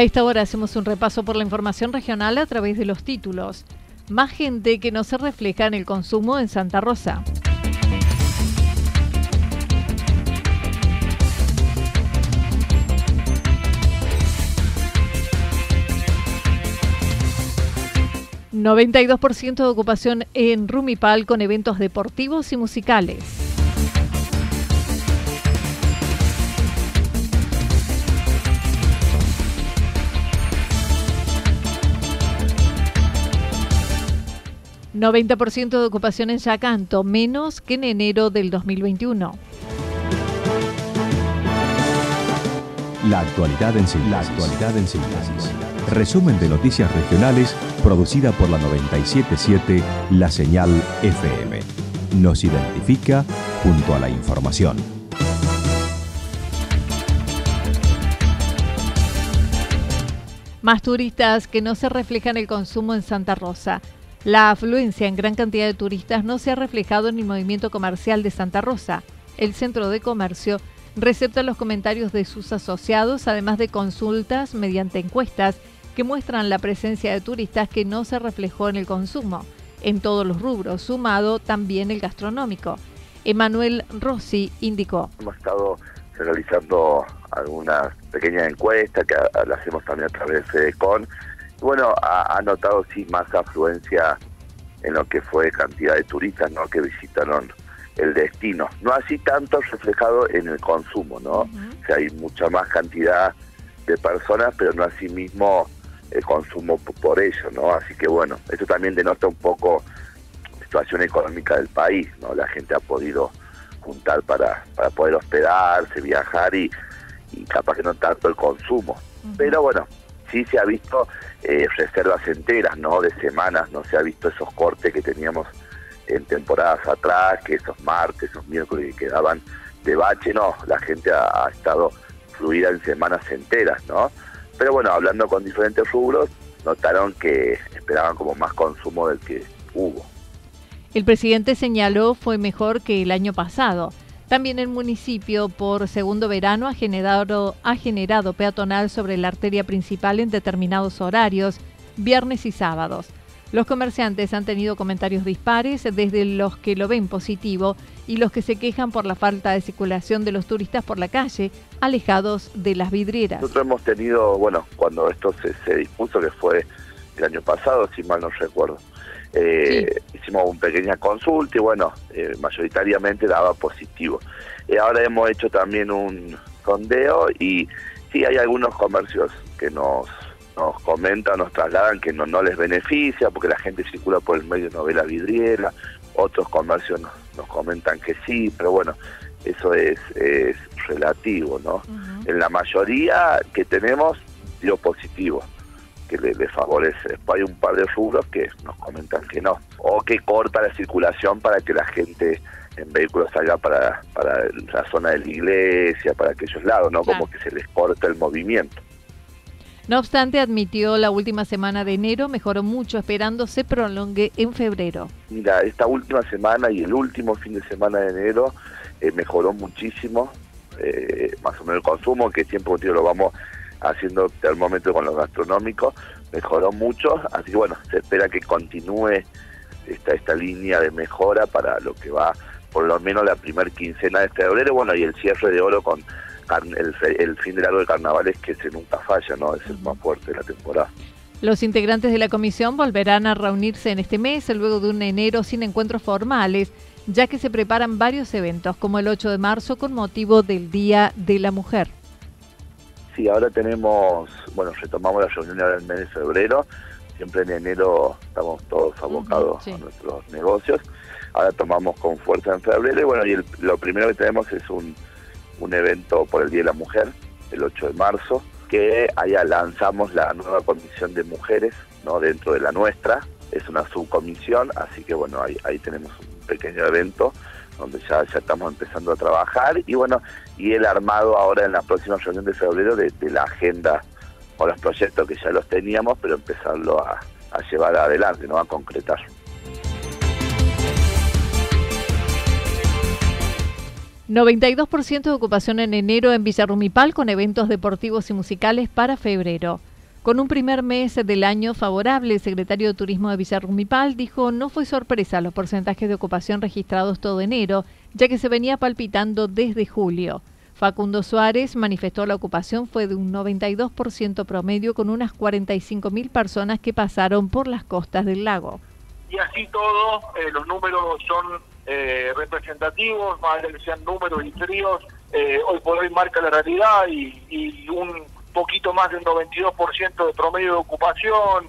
A esta hora hacemos un repaso por la información regional a través de los títulos. Más gente que no se refleja en el consumo en Santa Rosa. ...92% de ocupación en Rumipal con eventos deportivos y musicales. 90% de ocupación en Yacanto, menos que en enero del 2021. La actualidad en síntesis. La actualidad en síntesis. Resumen de noticias regionales producida por la 977 La Señal FM. Nos identifica junto a la información. Más turistas que no se reflejan el consumo en Santa Rosa. La afluencia en gran cantidad de turistas no se ha reflejado en el movimiento comercial de Santa Rosa. El centro de comercio recepta los comentarios de sus asociados, además de consultas mediante encuestas que muestran la presencia de turistas que no se reflejó en el consumo, en todos los rubros, sumado también el gastronómico. Emanuel Rossi indicó. Hemos estado realizando algunas pequeñas encuestas que las hacemos también a través de CON bueno, ha, notado sí más afluencia en lo que fue cantidad de turistas ¿no? que visitaron el destino. No así tanto reflejado en el consumo, ¿no? O sea, hay mucha más cantidad de personas, pero no así mismo el consumo por ello, ¿no? Así que bueno, eso también denota un poco la situación económica del país, ¿no? La gente ha podido juntar para, para poder hospedarse, viajar y, y capaz que no tanto el consumo. Pero bueno, sí se ha visto eh, reservas enteras, ¿no? De semanas, no se ha visto esos cortes que teníamos en temporadas atrás, que esos martes, esos miércoles que quedaban de bache, no, la gente ha, estado fluida en semanas enteras, ¿no? Pero bueno, hablando con diferentes rubros, notaron que esperaban como más consumo del que hubo. El presidente señaló fue mejor que el año pasado. También el municipio por segundo verano ha generado, ha generado peatonal sobre la arteria principal en determinados horarios, viernes y sábados. Los comerciantes han tenido comentarios dispares desde los que lo ven positivo y los que se quejan por la falta de circulación de los turistas por la calle, alejados de las vidrieras. Nosotros hemos tenido, bueno, cuando esto se, se dispuso, que fue el año pasado, si mal no recuerdo, eh, hicimos una pequeña consulta y bueno, eh, mayoritariamente daba positivo. Eh, ahora hemos hecho también un sondeo y sí hay algunos comercios que nos, nos comentan, nos trasladan que no, no les beneficia porque la gente circula por el medio no ve la vidriera, otros comercios nos, comentan que sí, pero bueno, eso es, es relativo, ¿no? En la mayoría que tenemos dio positivo que le, favorece. Después hay un par de rubros que nos comentan que no, o que corta la circulación para que la gente en vehículos salga para, para la zona de la iglesia, para aquellos lados, ¿no? Como que se les corta el movimiento. No obstante, admitió la última semana de enero mejoró mucho, esperando se prolongue en febrero. Mira, esta última semana y el último fin de semana de enero eh, mejoró muchísimo, eh, más o menos el consumo, que tiempo tío lo vamos haciendo termómetro con los gastronómicos, mejoró mucho, así que bueno, se espera que continúe esta, esta línea de mejora para lo que va por lo menos la primera quincena de febrero, bueno, y el cierre de oro con el, fin de largo de carnavales que se nunca falla, ¿no? Es el más fuerte de la temporada. Los integrantes de la comisión volverán a reunirse en este mes, luego de un enero sin encuentros formales, ya que se preparan varios eventos, como el 8 de marzo con motivo del Día de la Mujer. Sí, ahora tenemos, bueno, retomamos la reunión ahora en el mes de febrero, siempre en enero estamos todos abocados a nuestros negocios, ahora tomamos con fuerza en febrero y bueno, y lo primero que tenemos es un un evento por el Día de la Mujer, el 8 de marzo, que allá lanzamos la nueva comisión de mujeres no dentro de la nuestra. Es una subcomisión, así que bueno, ahí, ahí tenemos un pequeño evento donde ya, estamos empezando a trabajar y bueno, y el armado ahora en la próxima reunión de febrero de, la agenda o los proyectos que ya los teníamos, pero empezarlo a, a llevar adelante, ¿no? a concretar. 92% de ocupación en enero en Villarrumipal con eventos deportivos y musicales para febrero. Con un primer mes del año favorable, el secretario de Turismo de Villarrumipal dijo no fue sorpresa los porcentajes de ocupación registrados todo enero, ya que se venía palpitando desde julio. Facundo Suárez manifestó la ocupación fue de un 92% promedio con unas 45.000 personas que pasaron por las costas del lago. Y así todo, eh, los números son eh, representativos, más allá que sean números y fríos, eh, hoy por hoy marca la realidad y, un poquito más del 92% de promedio de ocupación,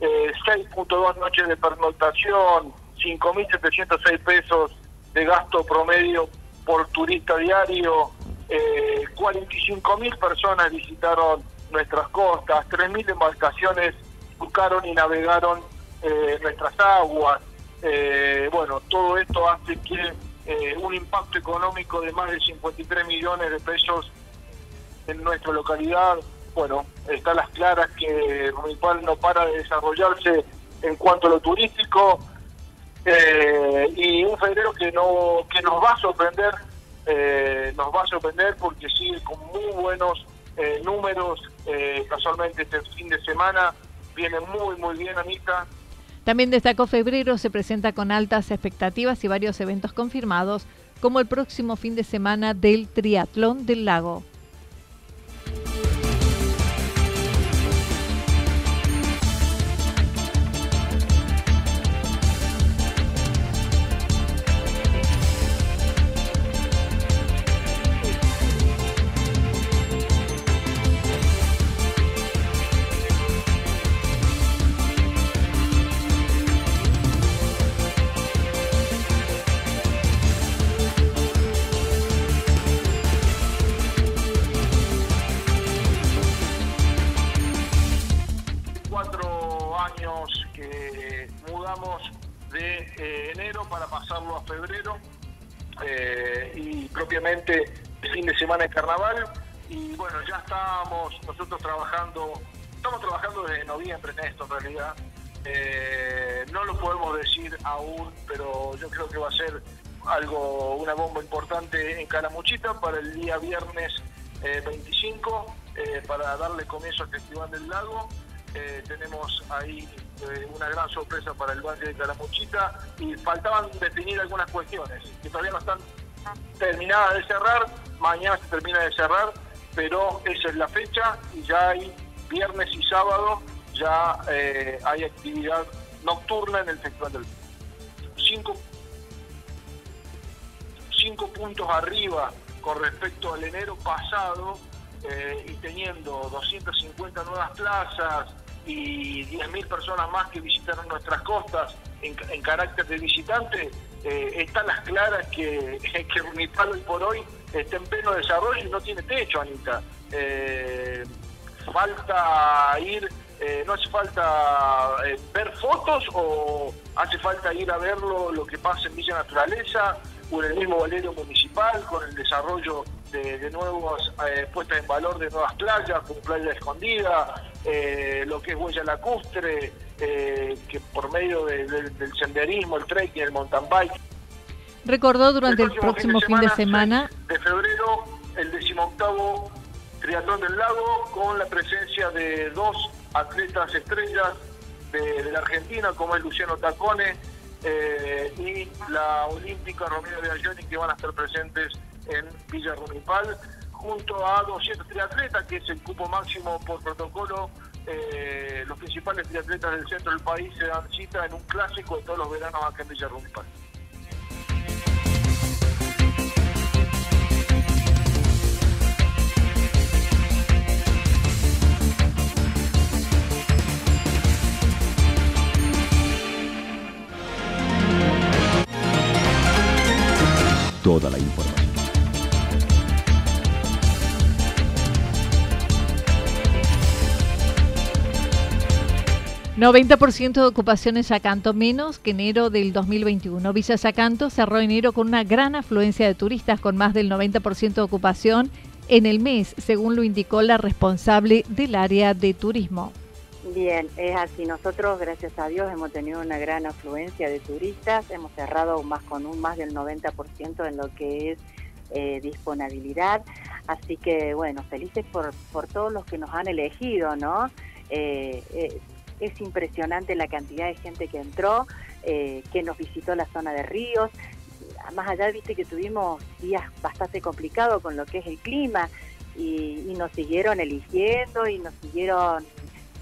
eh, 6.2 noches de pernoctación, 5.706 pesos de gasto promedio por turista diario, eh, 45.000 personas visitaron nuestras costas, 3.000 embarcaciones buscaron y navegaron eh, nuestras aguas, eh, bueno, todo esto hace que eh, un impacto económico de más de 53 millones de pesos en nuestra localidad, bueno, está las claras que Rumipal no para de desarrollarse en cuanto a lo turístico eh, y un febrero que no que nos va a sorprender, nos va a sorprender porque sigue con muy buenos números, casualmente este fin de semana viene muy muy bien Anita, también destacó febrero se presenta con altas expectativas y varios eventos confirmados, como el próximo fin de semana del Triatlón del Lago. Fin de semana de carnaval y bueno, ya estamos nosotros trabajando, estamos trabajando desde noviembre en esto en realidad. Eh, no lo podemos decir aún, pero yo creo que va a ser algo, una bomba importante en Calamuchita para el día viernes 25, eh, eh, para darle comienzo al Festival del Lago. Tenemos ahí una gran sorpresa para el Valle de Calamuchita y faltaban definir algunas cuestiones que todavía no están terminadas de cerrar, mañana se termina de cerrar, pero esa es la fecha y ya hay viernes y sábado, ya eh, hay actividad nocturna en el Festival del cinco, cinco puntos arriba con respecto al enero pasado eh, y teniendo 250 nuevas plazas y 10.000 personas más que visitaron nuestras costas en, en carácter de visitante, eh, están las claras que, que Unipal hoy por hoy está en pleno desarrollo y no tiene techo, Anita. Eh, falta ir, eh, no hace falta ver fotos o hace falta ir a verlo lo que pasa en Villa Naturaleza con el mismo Valerio Municipal, con el desarrollo de, nuevas puestas en valor de nuevas playas, como Playa Escondida, eh, lo que es huella lacustre, eh, que por medio del senderismo, el trekking, el mountain bike. Recordó durante el, próximo, fin de semana, de, febrero el decimoctavo triatlón del lago con la presencia de dos atletas estrellas de, la Argentina como es Luciano Tacone eh, y la olímpica Romero de Ayoni que van a estar presentes en Villa Rumipal junto a 200 triatletas, que es el cupo máximo por protocolo. Eh, los principales triatletas del centro del país se dan cita en un clásico de todos los veranos acá en Villa 90% de ocupación en Yacanto, menos que enero del 2021. Villa Yacanto cerró enero con una gran afluencia de turistas, con más del 90% de ocupación en el mes, según lo indicó la responsable del área de turismo. Bien, es así. Nosotros, gracias a Dios, hemos tenido una gran afluencia de turistas. Hemos cerrado más con un más del 90% en lo que es eh, disponibilidad. Así que, bueno, felices por, por todos los que nos han elegido, ¿no? Eh, eh, es impresionante la cantidad de gente que entró, eh, que nos visitó la zona de ríos. Más allá, viste que tuvimos días bastante complicados con lo que es el clima y, nos siguieron eligiendo y nos siguieron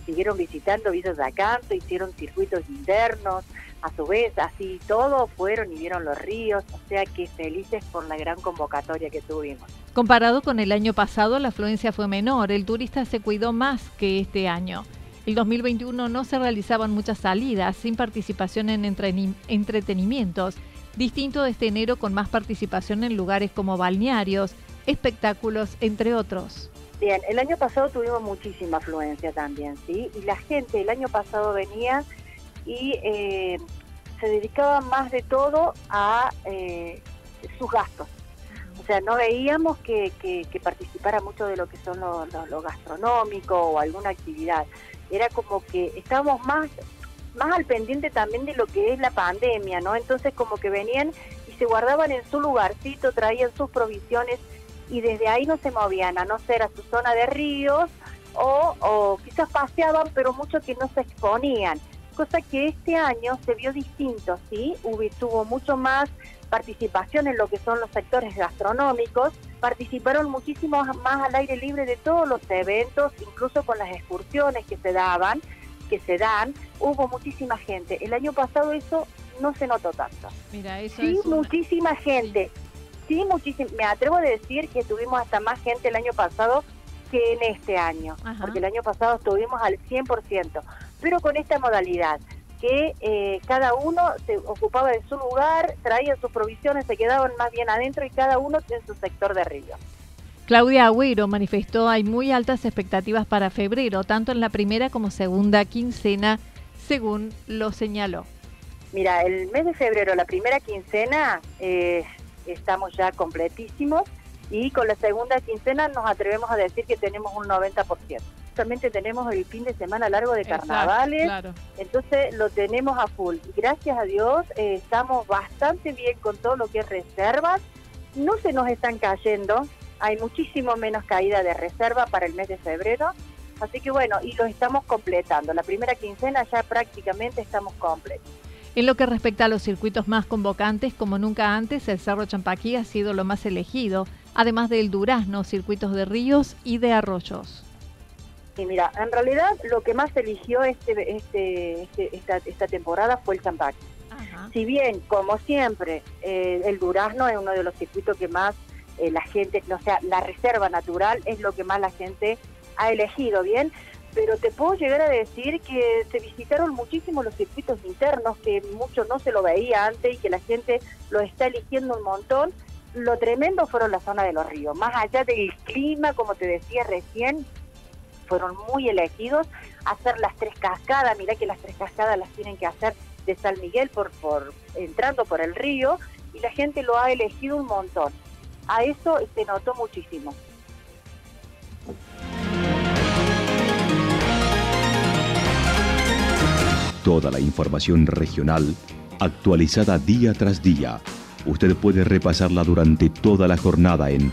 siguieron visitando Villa Acanto, hicieron circuitos internos, a su vez, así todos fueron y vieron los ríos, o sea que felices por la gran convocatoria que tuvimos. Comparado con el año pasado, la afluencia fue menor, el turista se cuidó más que este año. El 2021 no se realizaban muchas salidas sin participación en entretenimientos, distinto de este enero con más participación en lugares como balnearios, espectáculos, entre otros. Bien, el año pasado tuvimos muchísima afluencia también, ¿sí? Y la gente el año pasado venía y eh, se dedicaba más de todo a eh, sus gastos. O sea, no veíamos que, participara mucho de lo que son lo, lo gastronómico o alguna actividad era como que estábamos más más al pendiente también de lo que es la pandemia, ¿no? Entonces como que venían y se guardaban en su lugarcito, traían sus provisiones y desde ahí no se movían, a no ser a su zona de ríos o, o quizás paseaban, pero mucho que no se exponían. Cosa que este año se vio distinto, ¿sí? Hubo, tuvo mucho más participación en lo que son los sectores gastronómicos, participaron muchísimo más al aire libre de todos los eventos, incluso con las excursiones que se daban, que se dan, hubo muchísima gente. El año pasado eso no se notó tanto. Mira, eso sí, muchísima gente. Sí, muchísima. Me atrevo a decir que tuvimos hasta más gente el año pasado que en este año, porque el año pasado estuvimos al 100%, pero con esta modalidad que eh, cada uno se ocupaba de su lugar, traía sus provisiones, se quedaban más bien adentro y cada uno en su sector de río. Claudia Agüero manifestó hay muy altas expectativas para febrero, tanto en la primera como segunda quincena, según lo señaló. Mira, el mes de febrero, la primera quincena, eh, estamos ya completísimos y con la segunda quincena nos atrevemos a decir que tenemos un 90% justamente tenemos el fin de semana largo de carnavales, entonces lo tenemos a full. Gracias a Dios eh, estamos bastante bien con todo lo que es reservas, no se nos están cayendo, hay muchísimo menos caída de reserva para el mes de febrero, así que bueno, y lo estamos completando. La primera quincena ya prácticamente estamos completos. En lo que respecta a los circuitos más convocantes, como nunca antes, el Cerro Champaquí ha sido lo más elegido, además del Durazno, circuitos de ríos y de arroyos. Sí, mira, en realidad lo que más eligió este, este, este esta, esta, temporada fue el champagne. Si bien, como siempre, eh, el durazno es uno de los circuitos que más eh, la gente, o sea, la reserva natural es lo que más la gente ha elegido, ¿bien? Pero te puedo llegar a decir que se visitaron muchísimo los circuitos internos, que mucho no se lo veía antes y que la gente lo está eligiendo un montón. Lo tremendo fueron la zona de los ríos, más allá del clima, como te decía recién, fueron muy elegidos, hacer las tres cascadas, mirá que las tres cascadas las tienen que hacer de San Miguel por, por entrando por el río y la gente lo ha elegido un montón. A eso se notó muchísimo. Toda la información regional actualizada día tras día. Usted puede repasarla durante toda la jornada en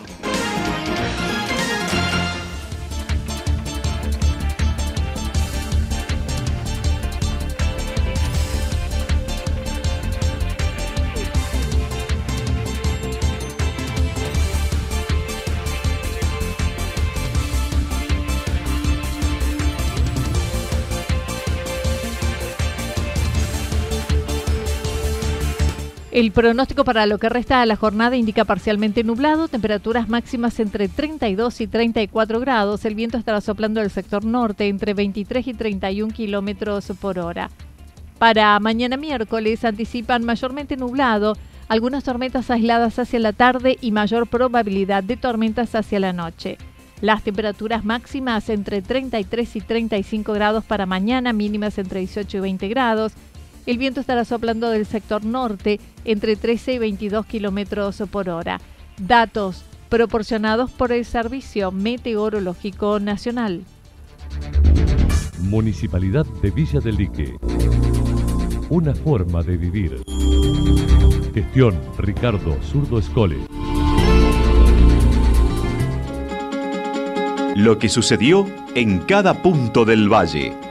El pronóstico para lo que resta de la jornada indica parcialmente nublado, temperaturas máximas entre 32 y 34 grados. El viento estará soplando del sector norte entre 23 y 31 kilómetros por hora. Para mañana miércoles anticipan mayormente nublado, algunas tormentas aisladas hacia la tarde y mayor probabilidad de tormentas hacia la noche. Las temperaturas máximas entre 33 y 35 grados para mañana, mínimas entre 18 y 20 grados. El viento estará soplando del sector norte entre 13 y 22 kilómetros por hora. Datos proporcionados por el Servicio Meteorológico Nacional. Municipalidad de Villa del Lique. Una forma de vivir. Gestión Ricardo Zurdo Escole. Lo que sucedió en cada punto del valle.